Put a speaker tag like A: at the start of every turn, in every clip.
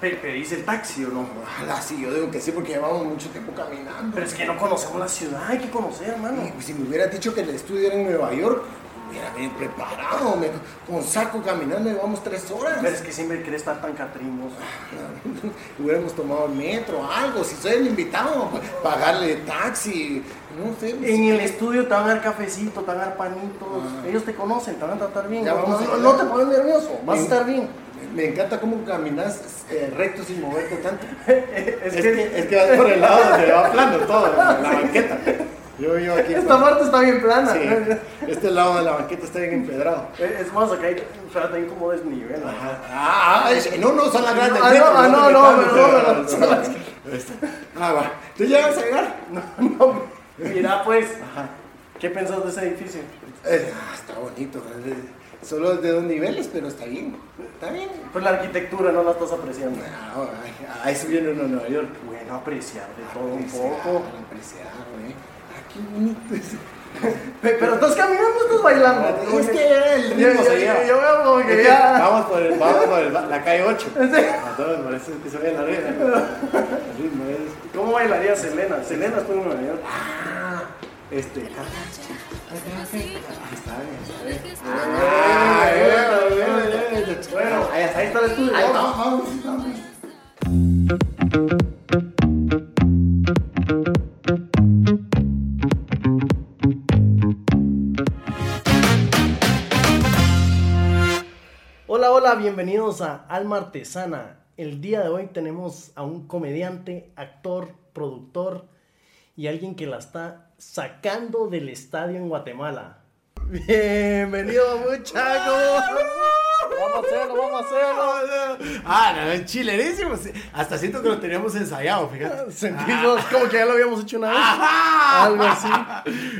A: Pe- ¿Pedís el taxi o no?
B: Ojalá sí, yo digo que sí porque llevamos mucho tiempo caminando.
A: Pero es que no conocemos la ciudad, hay que conocer, hermano.
B: Y, si me hubiera dicho que el estudio era en Nueva York, hubiera bien preparado, me- con saco caminando llevamos tres horas.
A: Pero es que siempre querés estar tan catrimos.
B: Hubiéramos tomado el metro, algo, si soy el invitado, pa- pagarle taxi, no sé.
A: En el estudio te van a dar cafecito, te van a dar panitos.
B: Ah.
A: Ellos te conocen, te van a tratar bien.
B: Ya
A: No,
B: vamos
A: no,
B: a-
A: no te pones nervioso, vas a estar bien.
B: Me encanta cómo caminas eh, recto sin moverte tanto.
A: Es
B: Es
A: que
B: que, es que vas por el lado donde va plano todo, la banqueta. Yo vivo aquí.
A: esta parte está bien plana.
B: Sí, este lado de la banqueta está bien empedrado.
A: Es más, acá hay, espérate, hay como desnivel.
B: Ah, ah, es- no, no, son las grandes.
A: Ah,
B: metro,
A: no, ah, no, no, no,
B: pero-
A: no, son las-
B: Ah, va. ¿Tú vas a llegar?
A: No, mira pues, ¿qué pensás de ese edificio?
B: Eh, ah, está bonito. eh, Solo de dos niveles, pero está bien. Está bien.
A: Pues la arquitectura no la estás apreciando.
B: Ah, ay, a eso viene uno a Nueva York.
A: Bueno, apreciar de todo un poco.
B: Apreciar. Ah, qué bonito es.
A: Pe- Pero estás caminando, estás bailando.
B: Es que el
A: Yo,
B: ritmo
A: yo, como
B: Es
A: que ya.
B: Vamos por, el, vamos por el- la calle 8.
A: Sí.
B: A todos, es que se ve la red. El ritmo es.
A: ¿Cómo bailaría Selena? Selena estuvo en Nueva York.
B: Ah, este. Está bien, está bien.
A: Ah. Bueno, ahí, está el estudio.
B: Ahí.
A: Hola, hola, bienvenidos a Alma Artesana. El día de hoy tenemos a un comediante, actor, productor y alguien que la está sacando del estadio en Guatemala. Bienvenido, muchachos. Vamos a hacerlo, vamos a hacerlo.
B: Ah, no, es chilerísimo. Hasta siento que lo teníamos ensayado, fíjate.
A: Sentimos como que ya lo habíamos hecho una vez.
B: Ajá.
A: Algo así.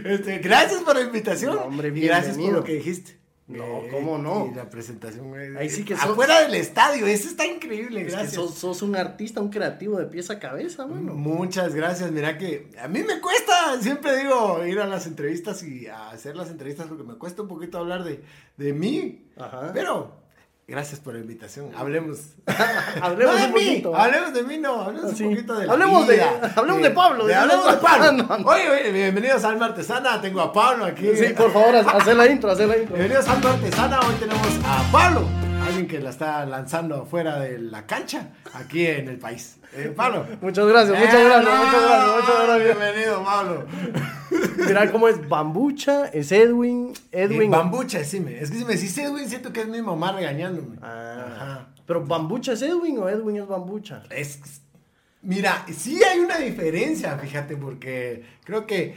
B: Este, gracias por la invitación.
A: No, hombre,
B: y gracias por
A: bienvenido.
B: lo que dijiste.
A: No,
B: Eh,
A: ¿cómo no?
B: Y la presentación.
A: Ahí sí que sos-
B: Afuera del estadio, eso está increíble,
A: Es que
B: gracias.
A: sos, sos un artista, un creativo de pies a cabeza, mano.
B: Muchas gracias, mira que a mí me cuesta, siempre digo, ir a las entrevistas y a hacer las entrevistas porque me cuesta un poquito hablar de, de mí,
A: Ajá.
B: pero gracias por la invitación, hablemos.
A: Hablemos
B: No de
A: un
B: mí,
A: poquito.
B: hablemos de mí, no, hablemos
A: Sí.
B: un poquito de la
A: Hablemos de-
B: vida,
A: hablemos de Pablo,
B: de-
A: de-
B: hablemos de Pablo. Oye, oye, bienvenidos a Alma Artesana, tengo a Pablo aquí.
A: Sí, por favor, haz la intro, haz la intro.
B: Bienvenidos a Alma Artesana, hoy tenemos a Pablo, alguien que la está lanzando afuera de la cancha, aquí en el país. Eh, Pablo.
A: Muchas gracias, muchas gracias, muchas gracias, muchas gracias.
B: Bienvenido, Pablo.
A: Mira cómo es Bambucha, es Edwin, Edwin.
B: Bambucha, decime. Es que si me decís Edwin, siento que es mi mamá regañándome.
A: Ah,
B: Ajá.
A: Pero Bambucha es Edwin o Edwin es Bambucha.
B: Es, mira, sí hay una diferencia, fíjate, porque creo que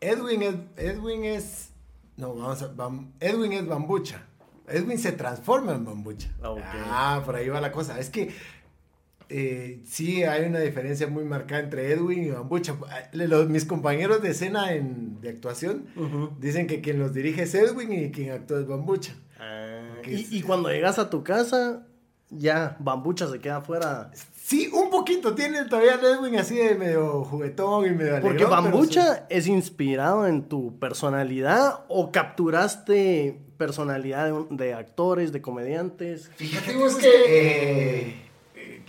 B: Edwin es, Edwin es, no, vamos a, bam- Edwin es bambucha. Edwin se transforma en bambucha.
A: Ah.
B: Ah, por ahí va la cosa. Es que eh, sí hay una diferencia muy marcada entre Edwin y bambucha. Los- mis compañeros de escena en, de actuación dicen que quien los dirige es Edwin y quien actúa es bambucha. Que
A: Y,
B: es-
A: y cuando llegas a tu casa, ya Bambucha se queda afuera.
B: Sí, un poquito. Tiene todavía el Edwin así de medio juguetón y medio
A: Porque
B: alegrón,
A: Bambucha es inspirado en tu personalidad o capturaste personalidad de, actores, de comediantes.
B: Fíjate vos que... eh,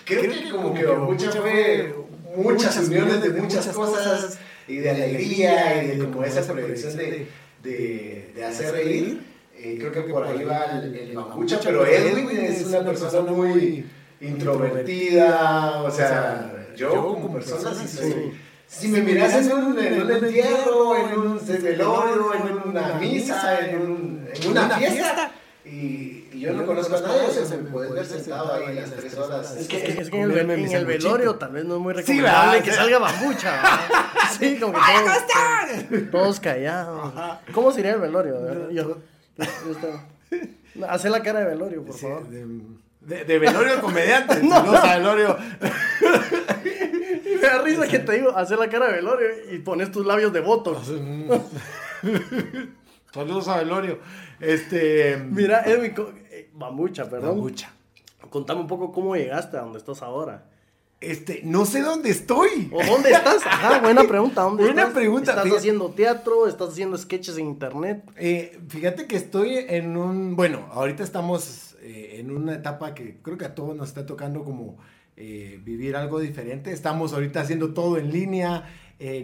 B: creo que como que Bambucha fue muchas uniones de muchas cosas y de alegría y de como esa proyección de, de, de hacer reír. Eh, creo que por ahí va el, el pero Edwin es una persona muy introvertida, o sea, yo como persona sí soy... Si me miras en un, en un entierro, en un velorio, en una misa, en, un- en una fiesta, y, y yo no conozco a nadie, o sea, me puedes ver sentado ahí las tres horas.
A: Es que, es que en el, en velorio tal vez no es muy
B: Sí,
A: recomendable
B: ¿verdad?
A: que
B: Sí.
A: salga Bambucha. Sí, como que todos, todos callados. ¿Cómo sería el velorio? Yo, yo- yo estoy- Hacé la cara de velorio, por
B: Sí,
A: favor.
B: de, de- de velorio comediante, no, o sea, velorio.
A: Y me da risa que te digo, hacer la cara de velorio y pones tus labios de voto.
B: Saludos a velorio. Este.
A: Mira, Edwin, eh, Bambucha, perdón.
B: Bambucha.
A: Contame un poco cómo llegaste a donde estás ahora.
B: Este, no sé dónde estoy.
A: ¿O dónde estás? Ajá, buena pregunta. ¿Dónde
B: Buena
A: estás?
B: pregunta,
A: ¿Estás
B: fíjate.
A: haciendo teatro? ¿Estás haciendo sketches en internet?
B: Eh, fíjate que estoy en un. Bueno, ahorita estamos eh, en una etapa que creo que a todos nos está tocando como eh, vivir algo diferente. Estamos ahorita haciendo todo en línea,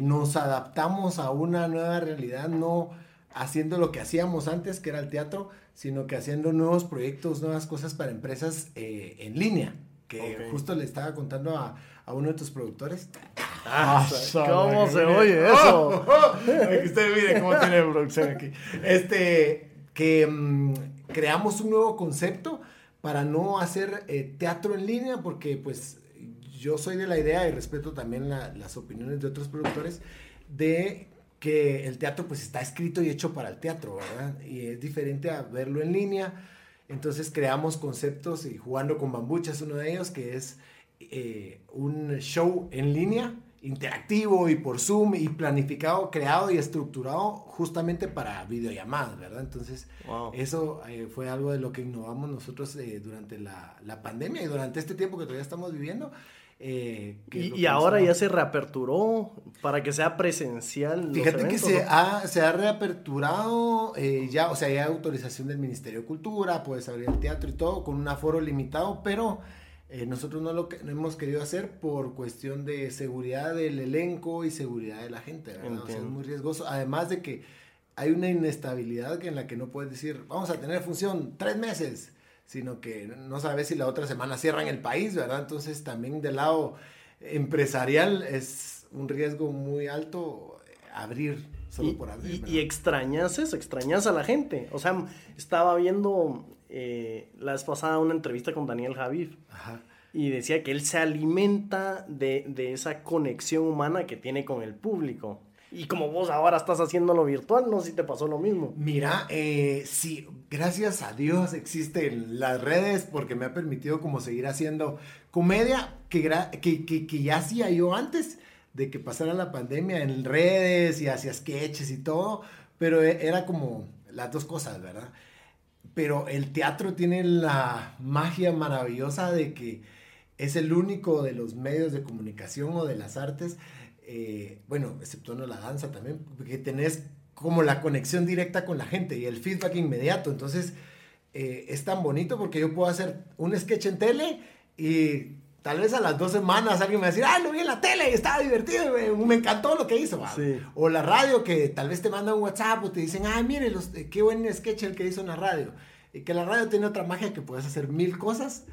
B: nos adaptamos a una nueva realidad, no haciendo lo que hacíamos antes, que era el teatro, sino que haciendo nuevos proyectos, nuevas cosas para empresas en línea, que justo le estaba contando a, a uno de tus productores.
A: Ah, ¿Cómo se oye eso?
B: Oh, oh, usted mire cómo tiene producción aquí. Este, que mm, creamos un nuevo concepto para no hacer eh, teatro en línea, porque pues yo soy de la idea y respeto también las opiniones de otros productores de que el teatro pues está escrito y hecho para el teatro, ¿verdad? Y es diferente a verlo en línea. Entonces creamos conceptos y jugando con bambucha es uno de ellos, que es eh, un show en línea, interactivo y por Zoom y planificado, creado y estructurado justamente para videollamadas, ¿verdad? Entonces, eso eh, fue algo de lo que innovamos nosotros eh, durante la, la, pandemia y durante este tiempo que todavía estamos viviendo.
A: Y, ahora ya se reaperturó para que sea presencial.
B: Fíjate que se, ha, se ha reaperturado ya, o sea, hay autorización del Ministerio de Cultura, puedes abrir el teatro y todo con un aforo limitado, pero eh, nosotros no lo hemos querido hacer por cuestión de seguridad del elenco y seguridad de la gente, es muy riesgoso. Además de que hay una inestabilidad en la que no puedes decir, vamos a tener función tres meses, sino que no sabes si la otra semana cierran el país, ¿verdad? Entonces también del lado empresarial es un riesgo muy alto abrir solo por abrir.
A: Y, y, extrañas eso, extrañas a la gente. O sea, estaba viendo eh, la vez pasada una entrevista con Daniel Javid. Y decía que él se alimenta de, esa conexión humana que tiene con el público. Y como vos ahora estás haciéndolo virtual, no sé si te pasó lo mismo.
B: Mira, eh, sí, gracias a Dios existen las redes porque me ha permitido como seguir haciendo comedia que, que, que, ya hacía yo antes de que pasara la pandemia en redes y hacía sketches y todo, pero e, era como las dos cosas, ¿verdad? pero el teatro tiene la magia maravillosa de que es el único de los medios de comunicación o de las artes, eh, bueno, exceptuando la danza también, que tenés como la conexión directa con la gente y el feedback inmediato. Entonces, eh, es tan bonito porque yo puedo hacer un sketch en tele y tal vez a las dos semanas alguien me va a decir, ah, lo vi en la tele, estaba divertido, me, encantó lo que hizo. O la radio que tal vez te manda un WhatsApp o te dicen, ah, mire, los, eh, qué buen sketch el que hizo en la radio. Y que la radio tiene otra magia que puedes hacer mil cosas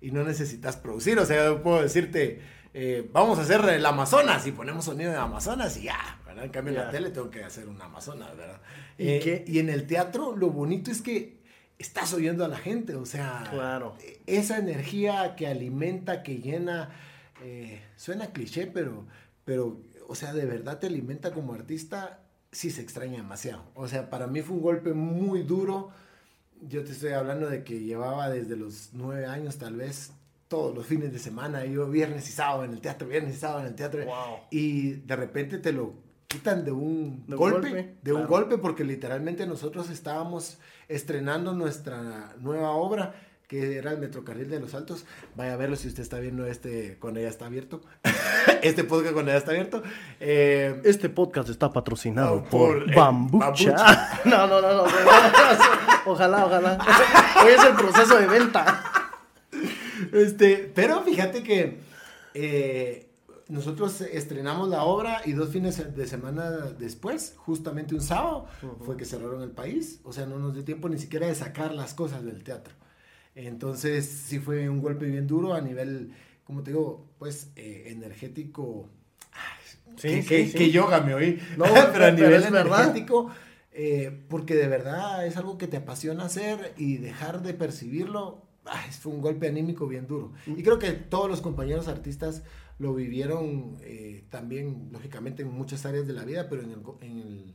B: y no necesitas producir. O sea, yo puedo decirte, eh, vamos a hacer el Amazonas y ponemos sonido de Amazonas y ya, ¿verdad? En cambio en la tele tengo que hacer un Amazonas, ¿verdad? ¿Y, eh, y en el teatro lo bonito es que estás oyendo a la gente, o sea,
A: claro.
B: esa energía que alimenta, que llena, eh, suena cliché, pero, pero, o sea, de verdad te alimenta como artista, sí se extraña demasiado. O sea, para mí fue un golpe muy duro. Yo te estoy hablando de que llevaba desde los nueve años tal vez todos los fines de semana, yo viernes y sábado en el teatro, viernes y sábado en el teatro, y de repente te lo quitan de un, golpe, de un golpe, porque literalmente nosotros estábamos estrenando nuestra nueva obra que era el Metrocarril de los Altos. Vaya a verlo si usted está viendo este cuando ya está abierto. este podcast cuando ya está abierto.
A: Eh, este podcast está patrocinado por, eh, Bambucha. no, no, no, no, Ojalá, ojalá. Hoy es el proceso de venta.
B: Este, pero fíjate que eh, nosotros estrenamos la obra y dos fines de semana después, justamente un sábado, fue que cerraron el país. O sea, no nos dio tiempo ni siquiera de sacar las cosas del teatro. Entonces, sí fue un golpe bien duro a nivel, como te digo, pues eh, energético. Sí, que, que, yoga me oí. No, pero a nivel energético, eh, porque de verdad es algo que te apasiona hacer y dejar de percibirlo, fue un golpe anímico bien duro. Y creo que todos los compañeros artistas lo vivieron eh, también, lógicamente, en muchas áreas de la vida, pero en el, en el,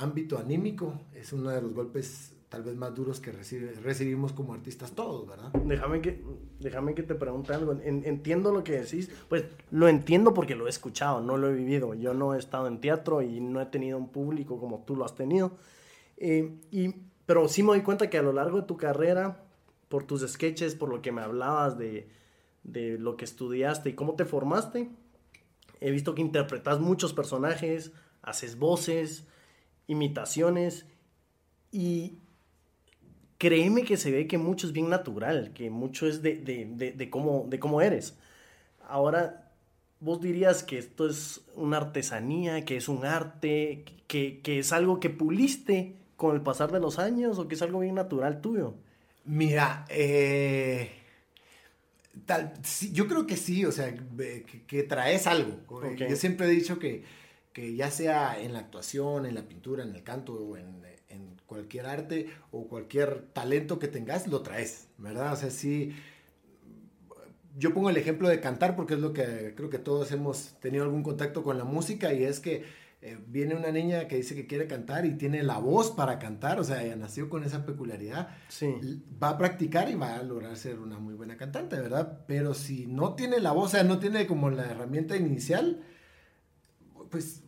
B: ámbito anímico es uno de los golpes tal vez más duros que recibimos como artistas todos, ¿verdad?
A: Déjame que, déjame que te pregunte algo. entiendo lo que decís, pues lo entiendo porque lo he escuchado, no lo he vivido. Yo no he estado en teatro y no he tenido un público como tú lo has tenido. Eh, y, pero sí me doy cuenta que a lo largo de tu carrera, por tus sketches, por lo que me hablabas de, de lo que estudiaste y cómo te formaste. He visto que interpretas muchos personajes, haces voces, imitaciones y créeme que se ve que mucho es bien natural, que mucho es de, de, de, cómo, de cómo eres. Ahora, vos dirías que esto es una artesanía, que es un arte, que, que es algo que puliste con el pasar de los años o que es algo bien natural tuyo.
B: Mira, eh, tal, sí, yo creo que sí, o sea, que, que traes algo. Yo siempre he dicho que, que ya sea en la actuación, en la pintura, en el canto o en, en cualquier arte o cualquier talento que tengas, lo traes, ¿verdad? O sea, sí. Yo pongo el ejemplo de cantar porque es lo que creo que todos hemos tenido algún contacto con la música y es que eh, viene una niña que dice que quiere cantar y tiene la voz para cantar, o sea, ella nació con esa peculiaridad
A: Sí.
B: va a practicar y va a lograr ser una muy buena cantante, ¿verdad? Pero si no tiene la voz, o sea, no tiene como la herramienta inicial, pues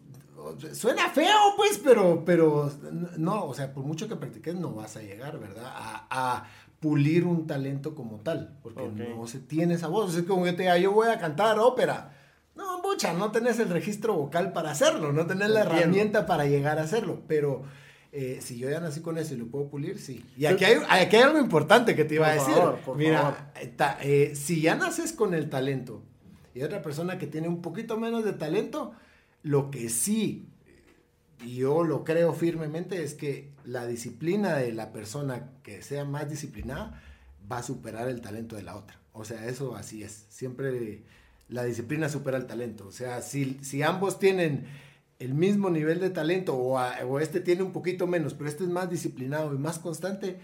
B: suena feo, pues, pero, pero no, o sea, por mucho que practiques no vas a llegar, ¿verdad? A, a pulir un talento como tal, porque no se tiene esa voz. Es como que te diga, yo voy a cantar ópera. No, mucha, no tenés el registro vocal para hacerlo, no tenés la herramienta para llegar a hacerlo, pero eh, si yo ya nací con eso y lo puedo pulir, sí. Y aquí hay, aquí hay algo importante que te iba a decir.
A: favor, por
B: Mira,
A: favor.
B: ta- eh, si ya naces con el talento y otra persona que tiene un poquito menos de talento, lo que sí, yo lo creo firmemente, es que la disciplina de la persona que sea más disciplinada va a superar el talento de la otra. O sea, eso así es. Siempre la disciplina supera el talento. O sea, si, si ambos tienen el mismo nivel de talento o, a- o este tiene un poquito menos, pero este es más disciplinado y más constante,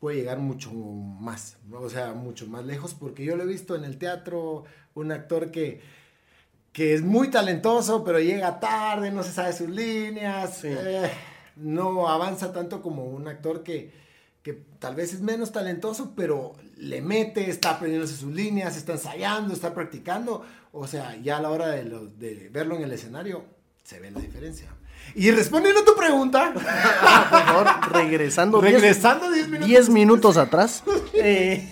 B: puede llegar mucho más, ¿no? o sea, mucho más lejos, porque yo lo he visto en el teatro, un actor que, que es muy talentoso, pero llega tarde, no se sabe sus líneas,
A: Sí.
B: eh, no avanza tanto como un actor que, que tal vez es menos talentoso, pero le mete, está aprendiéndose sus líneas, está ensayando, está practicando, o sea, ya a la hora de, lo- de verlo en el escenario, se ve la diferencia. Y respondiendo a tu pregunta,
A: Ah, por favor, regresando 10
B: regresando 10 minutos
A: 10 minutos atrás. eh,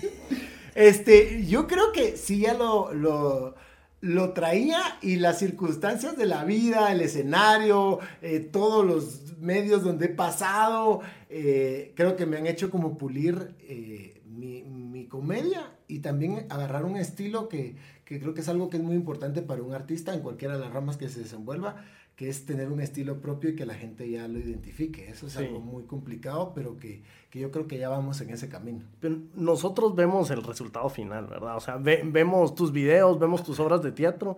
B: Este, yo creo que sí ya lo, lo, lo traía y las circunstancias de la vida, el escenario, eh, todos los medios donde he pasado, eh, creo que me han hecho como pulir eh, mi, mi comedia y también agarrar un estilo que, que creo que es algo que es muy importante para un artista en cualquiera de las ramas que se desenvuelva, que es tener un estilo propio y que la gente ya lo identifique. Eso es
A: Sí.
B: algo muy complicado, pero que, que yo creo que ya vamos en ese camino.
A: pero nosotros vemos el resultado final, ¿verdad? O sea, ve- vemos tus videos, vemos tus obras de teatro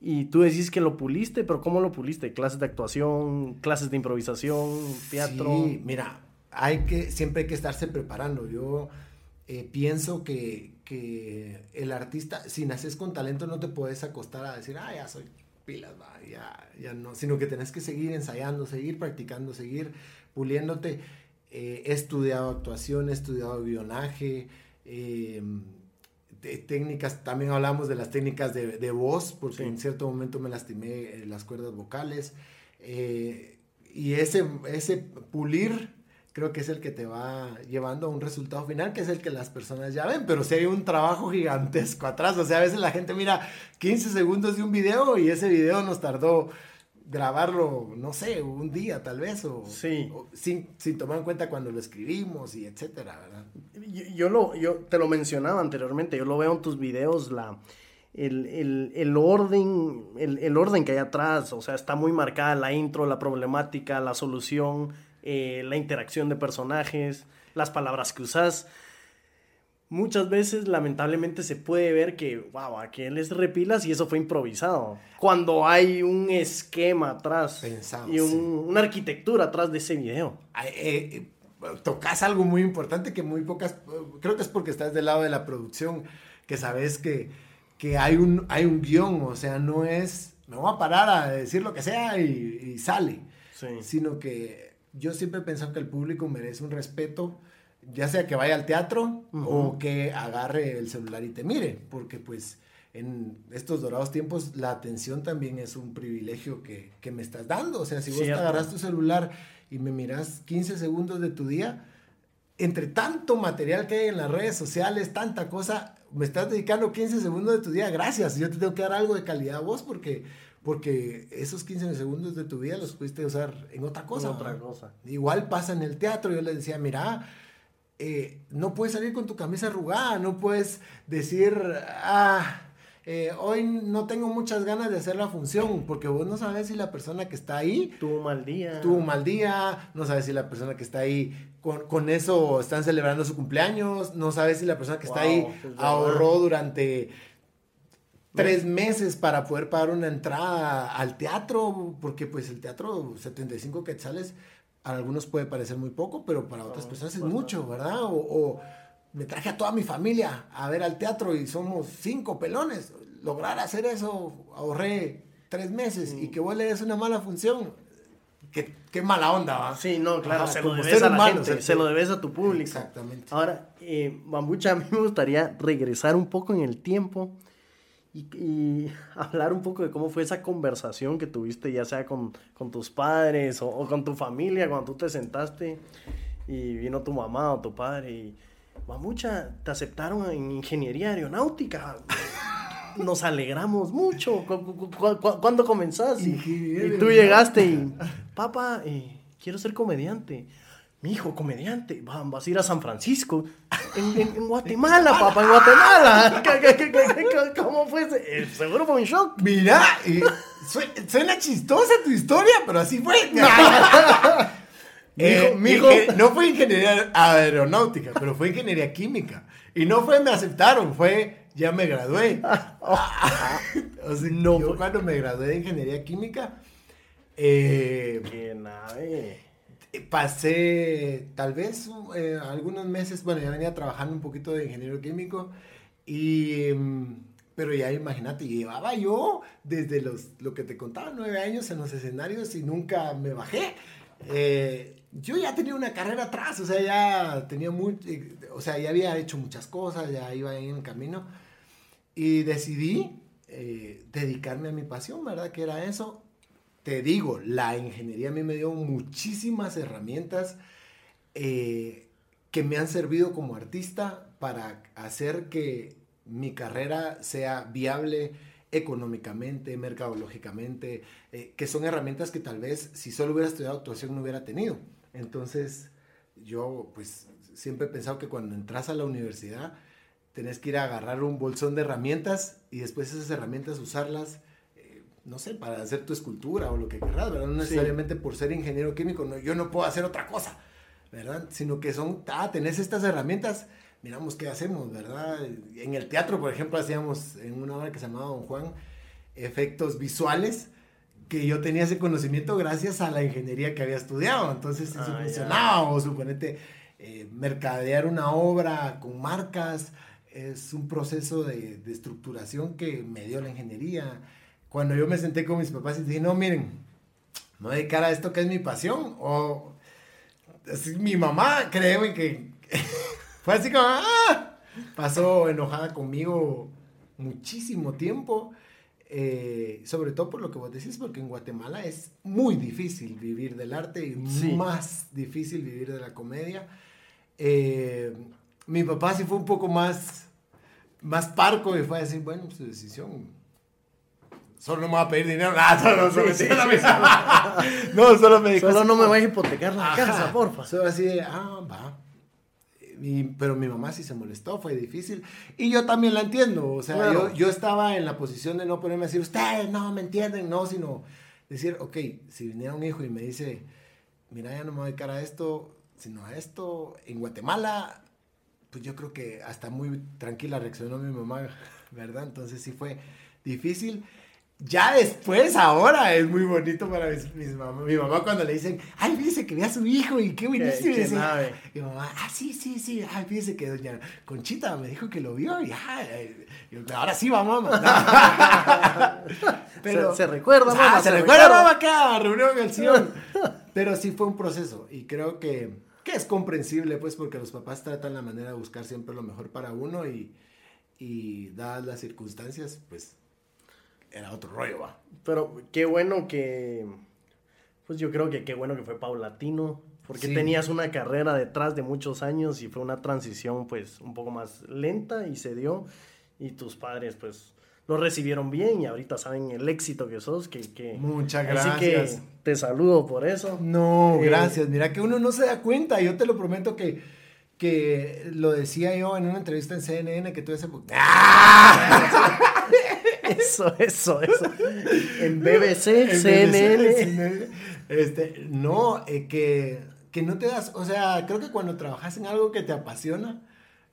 A: y tú decís que lo puliste, pero ¿cómo lo puliste? ¿Clases de actuación, clases de improvisación, teatro?
B: Sí, mira, hay que, siempre hay que estarse preparando. Yo eh, pienso que, que el artista, si naces con talento, no te puedes acostar a decir, ah, ya soy pilas, va, ya, ya no, sino que tenés que seguir ensayando, seguir practicando, seguir puliéndote. Eh, he estudiado actuación, he estudiado guionaje, eh, de técnicas, también hablamos de las técnicas de, de voz, porque
A: Sí.
B: en cierto momento me lastimé eh, las cuerdas vocales. eh, y ese, ese pulir creo que es el que te va llevando a un resultado final, que es el que las personas ya ven, pero si hay un trabajo gigantesco atrás, o sea, a veces la gente mira 15 segundos de un video y ese video nos tardó grabarlo, no sé, un día tal vez, o,
A: Sí.
B: o sin, sin tomar en cuenta cuando lo escribimos y etcétera, ¿verdad?
A: Yo, yo lo, yo te lo mencionaba anteriormente, yo lo veo en tus videos, la, el, el- el orden, el, el orden que hay atrás, o sea, está muy marcada la intro, la problemática, la solución, eh, la interacción de personajes, las palabras que usas. Muchas veces, lamentablemente, se puede ver que, wow, aquel es repilas y eso fue improvisado. Cuando hay un esquema atrás y un-
B: sí.
A: una arquitectura atrás de ese video.
B: Eh, eh, tocas algo muy importante que muy pocas, creo que es porque estás del lado de la producción, que sabes que, que hay, un, hay un guion, o sea, no es, me voy a parar a decir lo que sea y, y sale,
A: Sí.
B: sino que yo siempre he pensado que el público merece un respeto, ya sea que vaya al teatro o que agarre el celular y te mire, porque pues en estos dorados tiempos la atención también es un privilegio que, que me estás dando, o sea, si vos te agarras tu celular y me miras 15 segundos de tu día, entre tanto material que hay en las redes sociales, tanta cosa, me estás dedicando 15 segundos de tu día, gracias, yo te tengo que dar algo de calidad a vos porque, porque esos 15 segundos de tu vida los pudiste usar en otra cosa.
A: otra cosa.
B: Igual pasa en el teatro, yo les decía, mira, eh, no puedes salir con tu camisa arrugada, no puedes decir, ah, eh, hoy no tengo muchas ganas de hacer la función, porque vos no sabes si la persona que está ahí
A: tuvo mal día.
B: Tuvo mal día, no sabes si la persona que está ahí con, con eso están celebrando su cumpleaños, no sabes si la persona que está ahí ahorró durante tres meses para poder pagar una entrada al teatro, porque pues el teatro 75 quetzales a algunos puede parecer muy poco, pero para otras personas es mucho, ¿verdad? O, me traje a toda mi familia a ver al teatro y somos cinco pelones. Lograr hacer eso, ahorré tres meses y que vos le des una mala función. Qué, qué mala onda, ¿va?
A: Sí, no, claro, se lo debes a la gente, se lo debes a tu público. Exactamente. Ahora, eh, Bambucha, a mí me gustaría regresar un poco en el tiempo y, hablar un poco de cómo fue esa conversación que tuviste, ya sea con, con tus padres o, con tu familia, cuando tú te sentaste y vino tu mamá o tu padre y, mucha te aceptaron en ingeniería aeronáutica. Nos alegramos mucho. ¿Cuándo comenzaste? Y, tú llegaste y, papá, eh, quiero ser comediante mi hijo, comediante, vas a ir a San Francisco, en, Guatemala, papá, en Guatemala. cómo fue? Eh, seguro fue un shock.
B: Mira, suena chistosa tu historia, pero así fue. Eh, mi hijo, no fue ingeniería aeronáutica, pero fue ingeniería química. Y no fue me aceptaron, fue ya me gradué. o sea, no, yo cuando me gradué de ingeniería química. Eh,
A: Qué nave
B: pasé tal vez eh, algunos meses, bueno, ya venía trabajando un poquito de ingeniero químico y... Mm, pero ya imagínate, llevaba yo desde los, lo que te contaba, nueve años en los escenarios y nunca me bajé. Eh, yo ya tenía una carrera atrás, o sea, ya tenía mucho, o sea, ya había hecho muchas cosas, ya iba en camino. Y decidí eh, dedicarme a mi pasión, ¿verdad? Que era eso te digo, la ingeniería a mí me dio muchísimas herramientas eh, que me han servido como artista para hacer que mi carrera sea viable económicamente, mercadológicamente, eh, que son herramientas que tal vez si solo hubiera estudiado actuación no hubiera tenido. Entonces, yo pues siempre he pensado que cuando entras a la universidad tenés que ir a agarrar un bolsón de herramientas y después esas herramientas usarlas no sé, para hacer tu escultura o lo que querrás, ¿verdad? No necesariamente por ser ingeniero químico, no, yo no puedo hacer otra cosa, ¿verdad? Sino que son, ah, tenés estas herramientas, miramos qué hacemos, ¿verdad? En el teatro, por ejemplo, hacíamos en una obra que se llamaba Don Juan, efectos visuales, que yo tenía ese conocimiento gracias a la ingeniería que había estudiado, entonces eso ah, funcionaba, o suponete, eh, mercadear una obra con marcas, es un proceso de, de estructuración que me dio la ingeniería, cuando yo me senté con mis papás y dije, no, miren, no dedicar a esto que es mi pasión. O así, mi mamá, créeme que fue así como, ¡ah! pasó enojada conmigo muchísimo tiempo. Eh, sobre todo por lo que vos decís, porque en Guatemala es muy difícil vivir del arte y más difícil vivir de la comedia. Eh, mi papá sí fue un poco más, más parco y fue a decir, bueno, su decisión solo no me va a pedir dinero. Nah, solo, solo, sí, no, solo me
A: dijo. Solo no me vayas a hipotecar la casa, porfa.
B: Solo así de, ah, va. Pero mi mamá sí se molestó, fue difícil. Y yo también la entiendo. O sea, yo, yo, estaba en la posición de no ponerme a decir, ustedes no me entienden, no, sino decir, ok, si viniera un hijo y me dice, mira, ya no me voy a dedicar a esto, sino a esto, en Guatemala, pues yo creo que hasta muy tranquila reaccionó mi mamá, ¿verdad? Entonces sí fue difícil. Ya después, ahora, es muy bonito para mis, mamá. Mi mamá cuando le dicen, ay, fíjese que ve a su hijo y qué buenísimo. Qué, mi mamá, ah, sí, sí, sí, ay, fíjese que doña Conchita me dijo que lo vio y, ahora sí va mamá.
A: Pero, se, recuerda,
B: ah, mamá. se, recuerda, mamá, acá, reunión en el Sion. Pero sí fue un proceso y creo que, que es comprensible, pues, porque los papás tratan la manera de buscar siempre lo mejor para uno y, y dadas las circunstancias, pues era otro rollo, va.
A: Pero qué bueno que, pues yo creo que qué bueno que fue paulatino, porque tenías una carrera detrás de muchos años y fue una transición pues un poco más lenta y se dio y tus padres pues lo recibieron bien y ahorita saben el éxito que sos, que... que
B: Muchas gracias. Así que
A: te saludo por eso.
B: No, eh, gracias. Mira que uno no se da cuenta, yo te lo prometo que que lo decía yo en una entrevista en CNN que tú ese...
A: Eso, eso, eso. En BBC, CNN.
B: Este, no, eh, que, que no te das, o sea, creo que cuando trabajas en algo que te apasiona,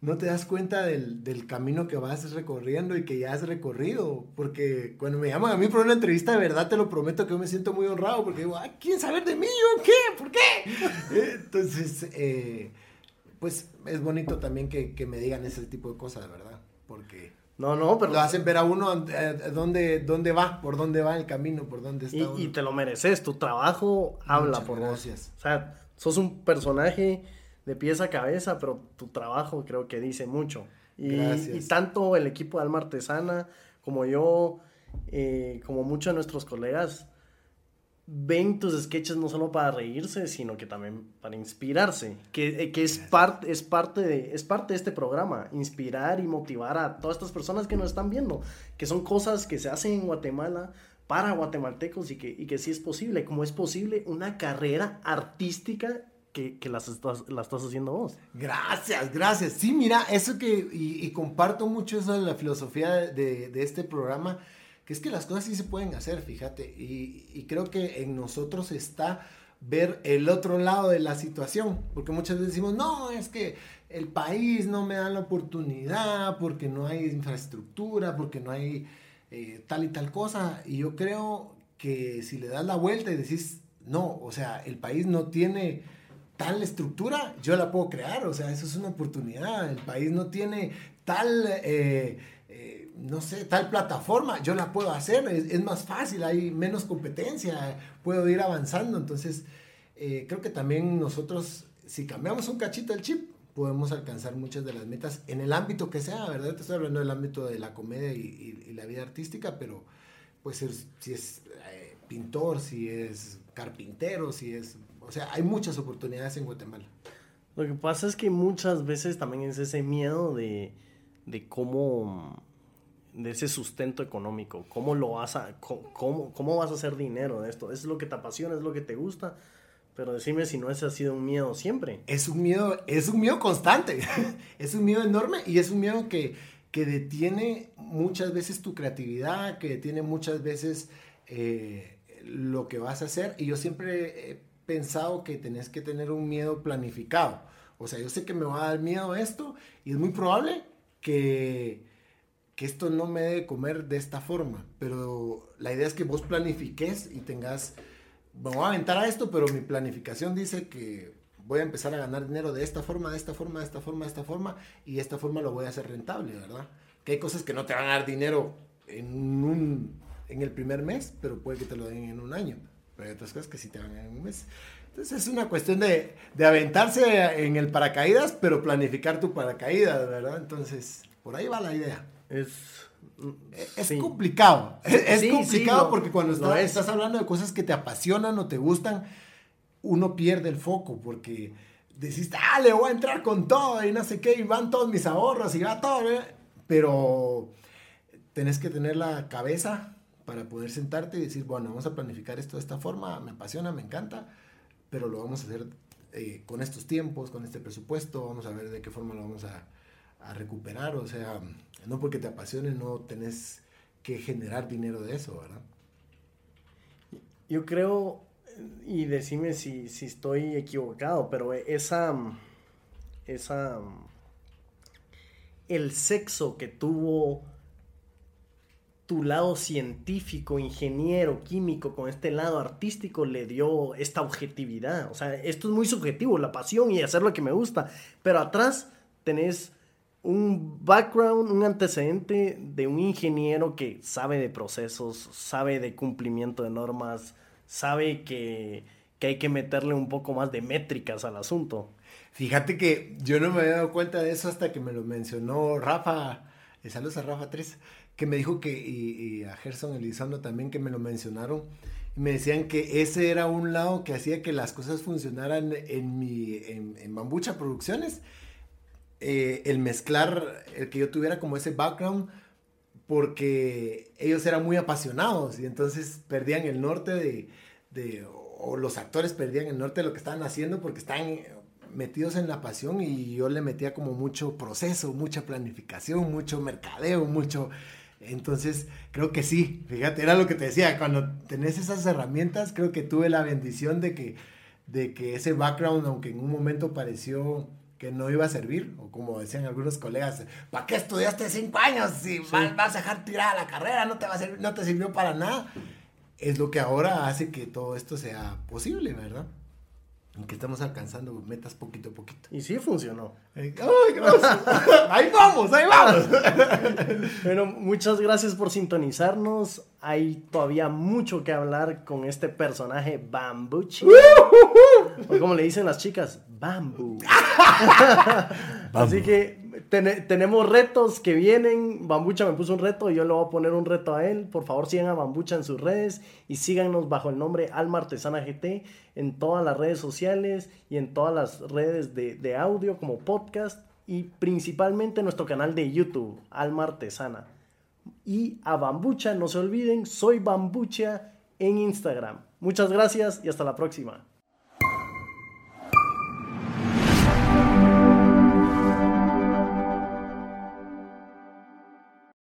B: no te das cuenta del, del, camino que vas recorriendo y que ya has recorrido. Porque cuando me llaman a mí por una entrevista, de verdad te lo prometo que yo me siento muy honrado porque digo, ¿quién saber de mí? ¿Yo qué? ¿Por qué? Entonces, eh, pues es bonito también que, que, me digan ese tipo de cosas, ¿verdad? Porque...
A: No, no, pero...
B: Lo hacen ver a uno eh, dónde, dónde va, por dónde va el camino, por dónde está.
A: Y, y te lo mereces, tu trabajo habla por
B: gracias.
A: vos. O sea, sos un personaje de pieza a cabeza, pero tu trabajo creo que dice mucho. Y, y tanto el equipo de Alma Artesana como yo, eh, como muchos de nuestros colegas, ven tus sketches no solo para reírse, sino que también para inspirarse, que, eh, que es, parte es, parte de, es parte de este programa, inspirar y motivar a todas estas personas que nos están viendo, que son cosas que se hacen en Guatemala para guatemaltecos y que, y que sí es posible, como es posible una carrera artística que, que las, estás, las estás haciendo vos.
B: Gracias, gracias. Sí, mira, eso que, y, y comparto mucho eso de la filosofía de, de, este programa, es que las cosas sí se pueden hacer, fíjate, y, creo que en nosotros está ver el otro lado de la situación, porque muchas veces decimos, no, es que el país no me da la oportunidad, porque no hay infraestructura, porque no hay eh, tal y tal cosa, y yo creo que si le das la vuelta y decís, no, o sea, el país no tiene tal estructura, yo la puedo crear, o sea, eso es una oportunidad. El país no tiene tal, eh, no sé, tal plataforma, yo la puedo hacer, es, más fácil, hay menos competencia, puedo ir avanzando. Entonces, eh, creo que también nosotros, si cambiamos un cachito el chip, podemos alcanzar muchas de las metas en el ámbito que sea, ¿verdad? Te estoy hablando del ámbito de la comedia y, la vida artística, pero pues si es pintor, si es carpintero, si es o sea, hay muchas oportunidades en Guatemala.
A: Lo que pasa es que muchas veces también es ese miedo de, de cómo, de ese sustento económico, cómo lo vas a, cómo, cómo vas a hacer dinero de esto. Es lo que te apasiona, es lo que te gusta. Pero decime si no ese ha sido un miedo siempre.
B: Es un miedo, es un miedo constante. es un miedo enorme y es un miedo que, que detiene muchas veces tu creatividad, que detiene muchas veces eh, lo que vas a hacer. Y yo siempre eh, pensado que tenés que tener un miedo planificado. O sea, yo sé que me va a dar miedo esto y es muy probable que, que esto no me dé comer de esta forma. Pero la idea es que vos planifiques y tengas, me voy a aventar a esto, pero mi planificación dice que voy a empezar a ganar dinero de esta forma, de esta forma, de esta forma, de esta forma, y esta forma lo voy a hacer rentable, ¿verdad? Que hay cosas que no te van a dar dinero en, un, en el primer mes, pero puede que te lo den en un año pero hay otras cosas que sí te van en un mes. Entonces es una cuestión de, de, aventarse en el paracaídas, pero planificar tu paracaídas, ¿verdad? Entonces, por ahí va la idea.
A: Es,
B: es complicado. Es, complicado porque cuando estás, estás hablando de cosas que te apasionan o te gustan, uno pierde el foco porque decís, ah, le voy a entrar con todo y no sé qué, y van todos mis ahorros y va todo, ¿eh? pero tenés que tener la cabeza para poder sentarte y decir, bueno, vamos a planificar esto de esta forma, me apasiona, me encanta, pero lo vamos a hacer eh, con estos tiempos, con este presupuesto, vamos a ver de qué forma lo vamos a, a, recuperar, o sea, no porque te apasione, no tenés que generar dinero de eso, ¿verdad?
A: Yo creo, y decime si, si estoy equivocado, pero esa, esa, el sexo que tuvo tu lado científico, ingeniero, químico, con este lado artístico, le dio esta objetividad. O sea, esto es muy subjetivo, la pasión y hacer lo que me gusta. Pero atrás tenés un background, un antecedente de un ingeniero que sabe de procesos, sabe de cumplimiento de normas, sabe que, que hay que meterle un poco más de métricas al asunto.
B: Fíjate que yo no me había dado cuenta de eso hasta que me lo mencionó Rafa. Saludos a Rafa 3 que me dijo que, y, a Gerson Elizondo también que me lo mencionaron, y me decían que ese era un lado que hacía que las cosas funcionaran en mi, en, Bambucha Producciones, eh, el mezclar, el que yo tuviera como ese background, porque ellos eran muy apasionados y entonces perdían el norte de, de o los actores perdían el norte de lo que estaban haciendo porque estaban metidos en la pasión y yo le metía como mucho proceso, mucha planificación, mucho mercadeo, mucho... Entonces, creo que sí, fíjate, era lo que te decía, cuando tenés esas herramientas, creo que tuve la bendición de que, de que ese background, aunque en un momento pareció que no iba a servir, o como decían algunos colegas, ¿para qué estudiaste cinco años si vas a dejar tirada la carrera? No te, va a servir, no te sirvió para nada. Es lo que ahora hace que todo esto sea posible, ¿verdad? que estamos alcanzando metas poquito a poquito.
A: Y sí funcionó.
B: ¡Ay, ahí vamos, ahí vamos.
A: bueno, muchas gracias por sintonizarnos. Hay todavía mucho que hablar con este personaje Bambuchi. O como le dicen las chicas, Bambu. Así que tenemos retos que vienen. Bambucha me puso un reto y yo le voy a poner un reto a él. Por favor, sigan a Bambucha en sus redes y síganos bajo el nombre Alma Artesana GT en todas las redes sociales y en todas las redes de, de audio como podcast y principalmente nuestro canal de YouTube, Alma Artesana. Y a Bambucha, no se olviden, soy Bambucha en Instagram. Muchas gracias y hasta la próxima.